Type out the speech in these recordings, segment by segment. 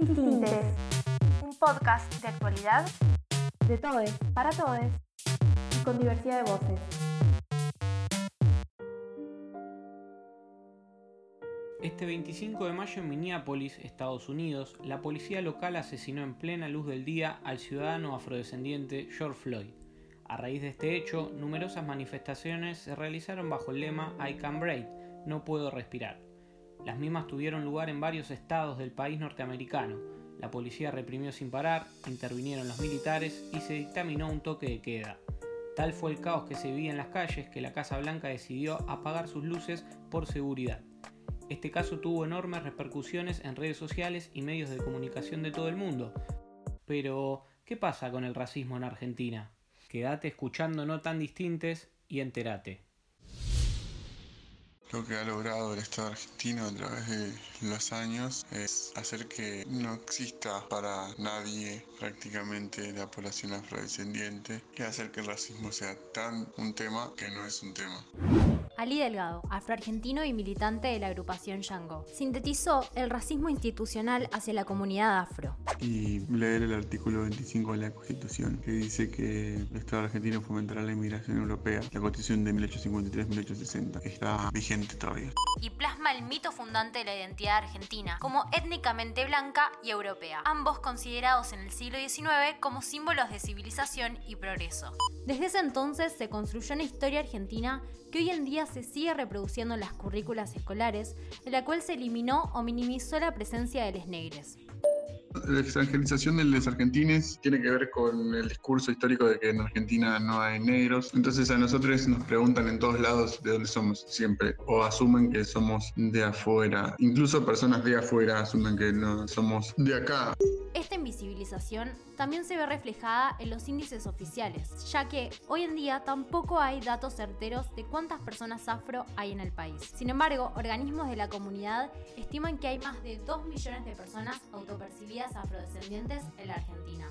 Distintes, un podcast de actualidad de todes, para todes y con diversidad de voces. Este 25 de mayo en Minneapolis, Estados Unidos, la policía local asesinó en plena luz del día al ciudadano afrodescendiente George Floyd. A raíz de este hecho, numerosas manifestaciones se realizaron bajo el lema I can breathe, no puedo respirar. Las mismas tuvieron lugar en varios estados del país norteamericano. La policía reprimió sin parar, intervinieron los militares y se dictaminó un toque de queda. Tal fue el caos que se vivía en las calles que la Casa Blanca decidió apagar sus luces por seguridad. Este caso tuvo enormes repercusiones en redes sociales y medios de comunicación de todo el mundo. Pero, ¿qué pasa con el racismo en Argentina? Quédate escuchando No tan distintes y entérate. Lo que ha logrado el Estado argentino a través de los años es hacer que no exista para nadie prácticamente la población afrodescendiente y hacer que el racismo sea tan un tema que no es un tema. Ali Delgado, afroargentino y militante de la agrupación Yango, sintetizó el racismo institucional hacia la comunidad afro. Y leer el artículo 25 de la Constitución, que dice que el Estado argentino fomentará la inmigración europea. La Constitución de 1853-1860 está vigente todavía. Y plasma el mito fundante de la identidad argentina como étnicamente blanca y europea, ambos considerados en el siglo XIX como símbolos de civilización y progreso. Desde ese entonces se construyó una historia argentina que hoy en día se sigue reproduciendo en las currículas escolares, en la cual se eliminó o minimizó la presencia de los negros. La extranjerización de los argentines tiene que ver con el discurso histórico de que en Argentina no hay negros. Entonces a nosotros nos preguntan en todos lados de dónde somos siempre o asumen que somos de afuera. Incluso personas de afuera asumen que no somos de acá. Esta invisibilización también se ve reflejada en los índices oficiales, ya que hoy en día tampoco hay datos certeros de cuántas personas afro hay en el país. Sin embargo, organismos de la comunidad estiman que hay más de 2 millones de personas autopercibidas afrodescendientes en la Argentina.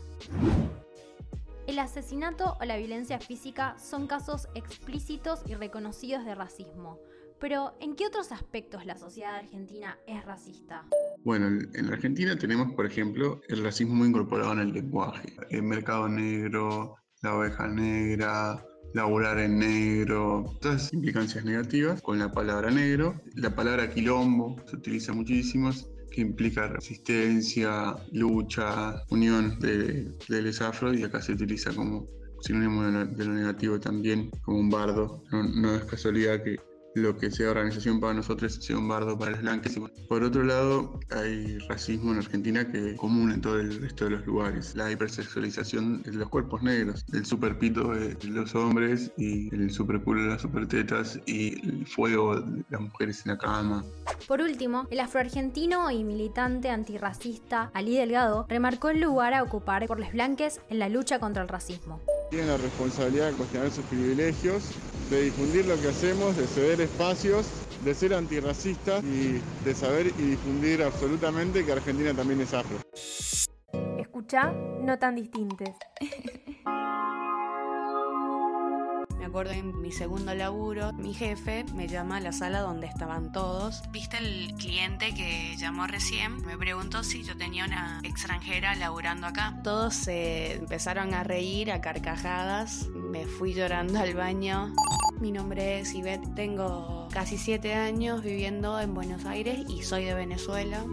El asesinato o la violencia física son casos explícitos y reconocidos de racismo, pero ¿en qué otros aspectos la sociedad argentina es racista? Bueno, en Argentina tenemos, por ejemplo, el racismo incorporado en el lenguaje. El mercado negro, la oveja negra, laburar en negro, todas esas implicancias negativas con la palabra negro. La palabra quilombo se utiliza muchísimo, que implica resistencia, lucha, unión de, de los afro y acá se utiliza como sinónimo de lo negativo también, como un bardo. no es casualidad que lo que sea organización para nosotros sea un bardo para los blancos. Por otro lado, hay racismo en Argentina que es común en todo el resto de los lugares. La hipersexualización de los cuerpos negros, el superpito de los hombres y el superculo de las supertetas y el fuego de las mujeres en la cama. Por último, el afroargentino y militante antirracista Ali Delgado remarcó el lugar a ocupar por los blanques en la lucha contra el racismo. Tienen la responsabilidad de cuestionar sus privilegios, de difundir lo que hacemos, de ceder espacios, de ser antirracistas y de saber y difundir absolutamente que Argentina también es afro. Escucha, no tan distintes. acuerdo en mi segundo laburo, mi jefe me llama a la sala donde estaban todos. ¿Viste el cliente que llamó recién? Me preguntó si yo tenía una extranjera laburando acá. Todos se empezaron a reír a carcajadas. Me fui llorando al baño. Mi nombre es Ivette, tengo casi siete años viviendo en Buenos Aires y soy de Venezuela.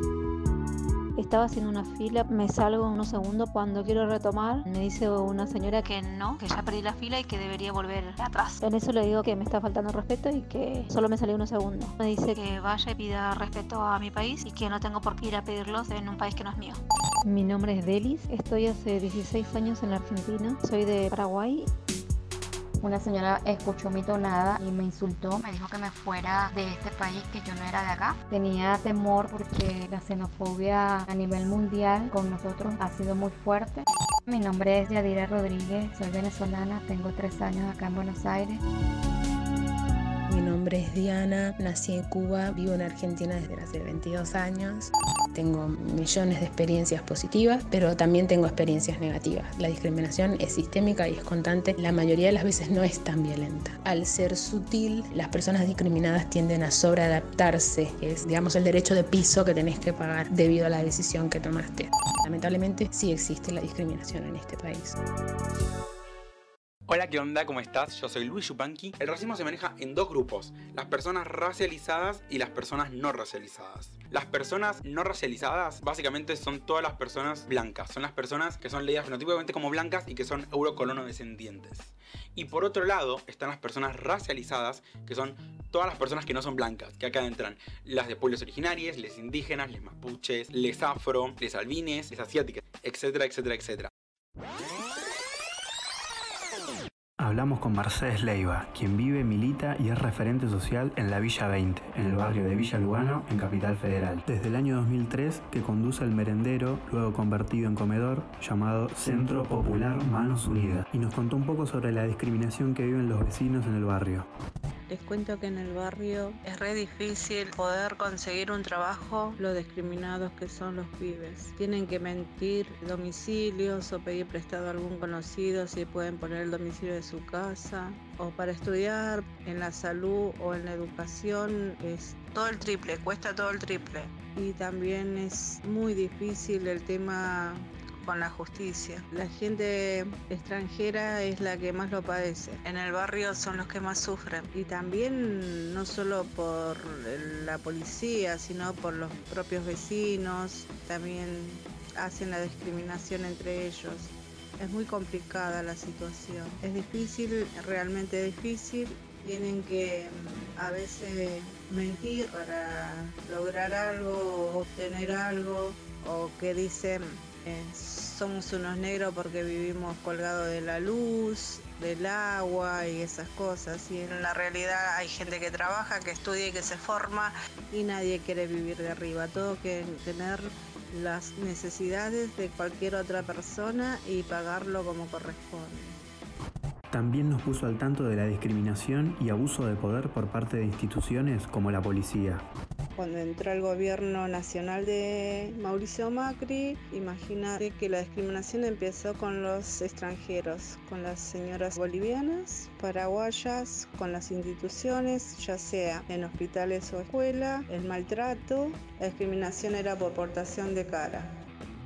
Estaba haciendo una fila, me salgo unos segundos cuando quiero retomar. Me dice una señora que no, que ya perdí la fila y que debería volver atrás. En eso le digo que me está faltando respeto y que solo me salió unos segundos. Me dice que vaya y pida respeto a mi país y que no tengo por qué ir a pedirlos en un país que no es mío. Mi nombre es Delis, estoy hace 16 años en la Argentina, soy de Paraguay una señora escuchó mi tonada y me insultó, me dijo que me fuera de este país, que yo no era de acá. Tenía temor porque la xenofobia a nivel mundial con nosotros ha sido muy fuerte. Mi nombre es Yadira Rodríguez, soy venezolana, tengo tres años acá en Buenos Aires. Mi nombre es Diana, nací en Cuba, vivo en Argentina desde hace 22 años. Tengo millones de experiencias positivas, pero también tengo experiencias negativas. La discriminación es sistémica y es constante. La mayoría de las veces no es tan violenta. Al ser sutil, las personas discriminadas tienden a sobreadaptarse, es, digamos, el derecho de piso que tenés que pagar debido a la decisión que tomaste. Lamentablemente sí existe la discriminación en este país. Hola, ¿qué onda? ¿Cómo estás? Yo soy Luis Yupanqui. El racismo se maneja en dos grupos, las personas racializadas y las personas no racializadas. Las personas no racializadas básicamente son todas las personas blancas, son las personas que son leídas fenotípicamente como blancas y que son eurocolono descendientes. Y por otro lado están las personas racializadas, que son todas las personas que no son blancas, que acá entran las de pueblos originarios, les indígenas, les mapuches, les afro, les albines, les asiáticas, etcétera, etcétera, etcétera. Hablamos con Mercedes Leiva, quien vive, milita y es referente social en la Villa 20, en el barrio de Villa Lugano, en Capital Federal. Desde el año 2003 que conduce el merendero, luego convertido en comedor, llamado Centro Popular Manos Unidas, y nos contó un poco sobre la discriminación que viven los vecinos en el barrio. Les cuento que en el barrio es re difícil poder conseguir un trabajo, lo discriminados que son los pibes. Tienen que mentir domicilios o pedir prestado a algún conocido si pueden poner el domicilio de su casa. O para estudiar en la salud o en la educación es todo el triple, cuesta todo el triple. Y también es muy difícil el tema con la justicia. La gente extranjera es la que más lo padece. En el barrio son los que más sufren. Y también no solo por la policía, sino por los propios vecinos. También hacen la discriminación entre ellos. Es muy complicada la situación. Es difícil, realmente difícil. Tienen que mm, a veces mentir para lograr algo, obtener algo, o que dicen somos unos negros porque vivimos colgados de la luz, del agua y esas cosas. Y en la realidad hay gente que trabaja, que estudia y que se forma y nadie quiere vivir de arriba. Todo que tener las necesidades de cualquier otra persona y pagarlo como corresponde. También nos puso al tanto de la discriminación y abuso de poder por parte de instituciones como la policía. Cuando entró el gobierno nacional de Mauricio Macri, imagínate que la discriminación empezó con los extranjeros, con las señoras bolivianas, paraguayas, con las instituciones, ya sea en hospitales o escuela, el maltrato, la discriminación era por portación de cara.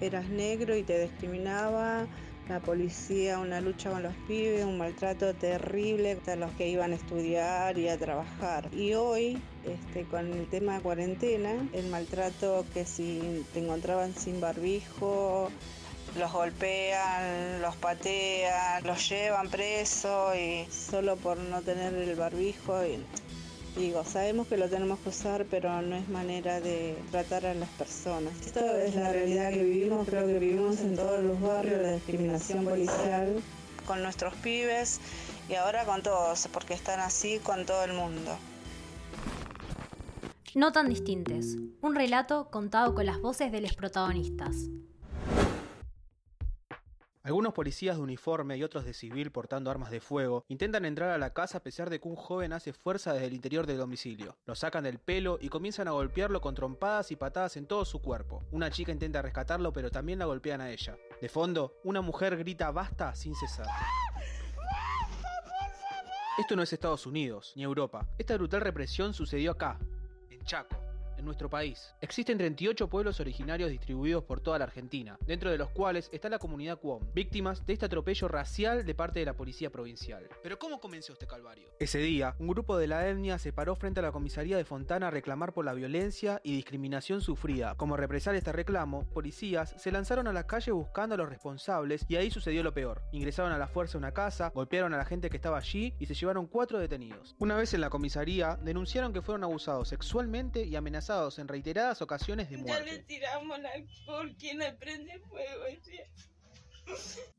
Eras negro y te discriminaba, la policía, una lucha con los pibes, un maltrato terrible a los que iban a estudiar y a trabajar. Y hoy, este, con el tema de cuarentena, el maltrato que si te encontraban sin barbijo, los golpean, los patean, los llevan preso y solo por no tener el barbijo. Digo, sabemos que lo tenemos que usar, pero no es manera de tratar a las personas. Esto es la realidad que vivimos, creo que vivimos en todos los barrios, la discriminación policial con nuestros pibes y ahora con todos, porque están así con todo el mundo. No tan distintes. Un relato contado con las voces de los protagonistas. Algunos policías de uniforme y otros de civil portando armas de fuego intentan entrar a la casa a pesar de que un joven hace fuerza desde el interior del domicilio. Lo sacan del pelo y comienzan a golpearlo con trompadas y patadas en todo su cuerpo. Una chica intenta rescatarlo pero también la golpean a ella. De fondo, una mujer grita basta sin cesar. Esto no es Estados Unidos ni Europa. Esta brutal represión sucedió acá, en Chaco en nuestro país. Existen 38 pueblos originarios distribuidos por toda la Argentina, dentro de los cuales está la comunidad Cuom, víctimas de este atropello racial de parte de la policía provincial. Pero ¿cómo comenzó este calvario? Ese día, un grupo de la etnia se paró frente a la comisaría de Fontana a reclamar por la violencia y discriminación sufrida. Como represar este reclamo, policías se lanzaron a la calle buscando a los responsables y ahí sucedió lo peor. Ingresaron a la fuerza a una casa, golpearon a la gente que estaba allí y se llevaron cuatro detenidos. Una vez en la comisaría, denunciaron que fueron abusados sexualmente y amenazados en reiteradas ocasiones de muerte. Ya le tiramos alcohol, ¿quién le prende fuego?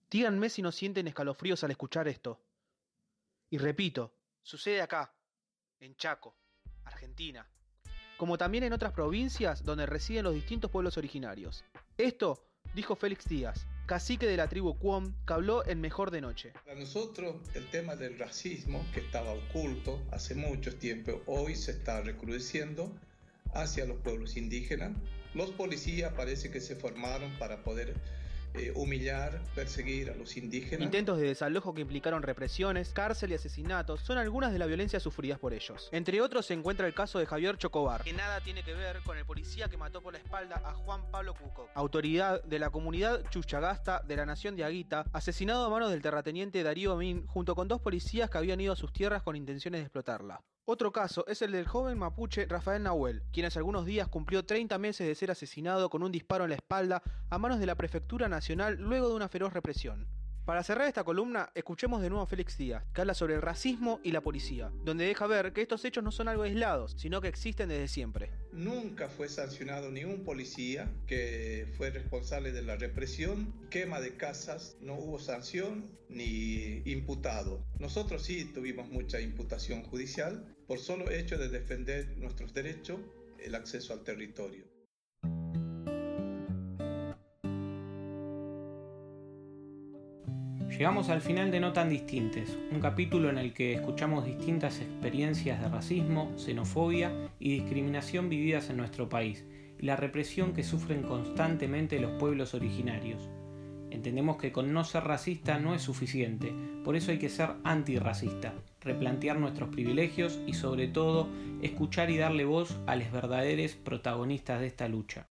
Díganme si no sienten escalofríos al escuchar esto. Y repito, sucede acá, en Chaco, Argentina, como también en otras provincias donde residen los distintos pueblos originarios. Esto dijo Félix Díaz, cacique de la tribu Cuom, que habló en Mejor de Noche. Para nosotros el tema del racismo, que estaba oculto hace mucho tiempo, hoy se está recrudeciendo hacia los pueblos indígenas Los policías parece que se formaron para poder eh, humillar, perseguir a los indígenas. Intentos de desalojo que implicaron represiones, cárcel y asesinatos son algunas de las violencias sufridas por ellos. Entre otros se encuentra el caso de Javier Chocobar, que nada tiene que ver con el policía que mató por la espalda a Juan Pablo Cuco, autoridad de la comunidad Chuchagasta de la nación de Aguita, asesinado a manos del terrateniente Darío Min junto con dos policías que habían ido a sus tierras con intenciones de explotarla. Otro caso es el del joven mapuche Rafael Nahuel, quien hace algunos días cumplió 30 meses de ser asesinado con un disparo en la espalda a manos de la Prefectura Nacional luego de una feroz represión. Para cerrar esta columna, escuchemos de nuevo a Félix Díaz, que habla sobre el racismo y la policía, donde deja ver que estos hechos no son algo aislados, sino que existen desde siempre. Nunca fue sancionado ni un policía que fue responsable de la represión, quema de casas, no hubo sanción ni imputado. Nosotros sí tuvimos mucha imputación judicial por solo hecho de defender nuestros derechos, el acceso al territorio. Llegamos al final de No tan distintes, un capítulo en el que escuchamos distintas experiencias de racismo, xenofobia y discriminación vividas en nuestro país y la represión que sufren constantemente los pueblos originarios. Entendemos que con no ser racista no es suficiente, por eso hay que ser antirracista, replantear nuestros privilegios y sobre todo escuchar y darle voz a los verdaderos protagonistas de esta lucha.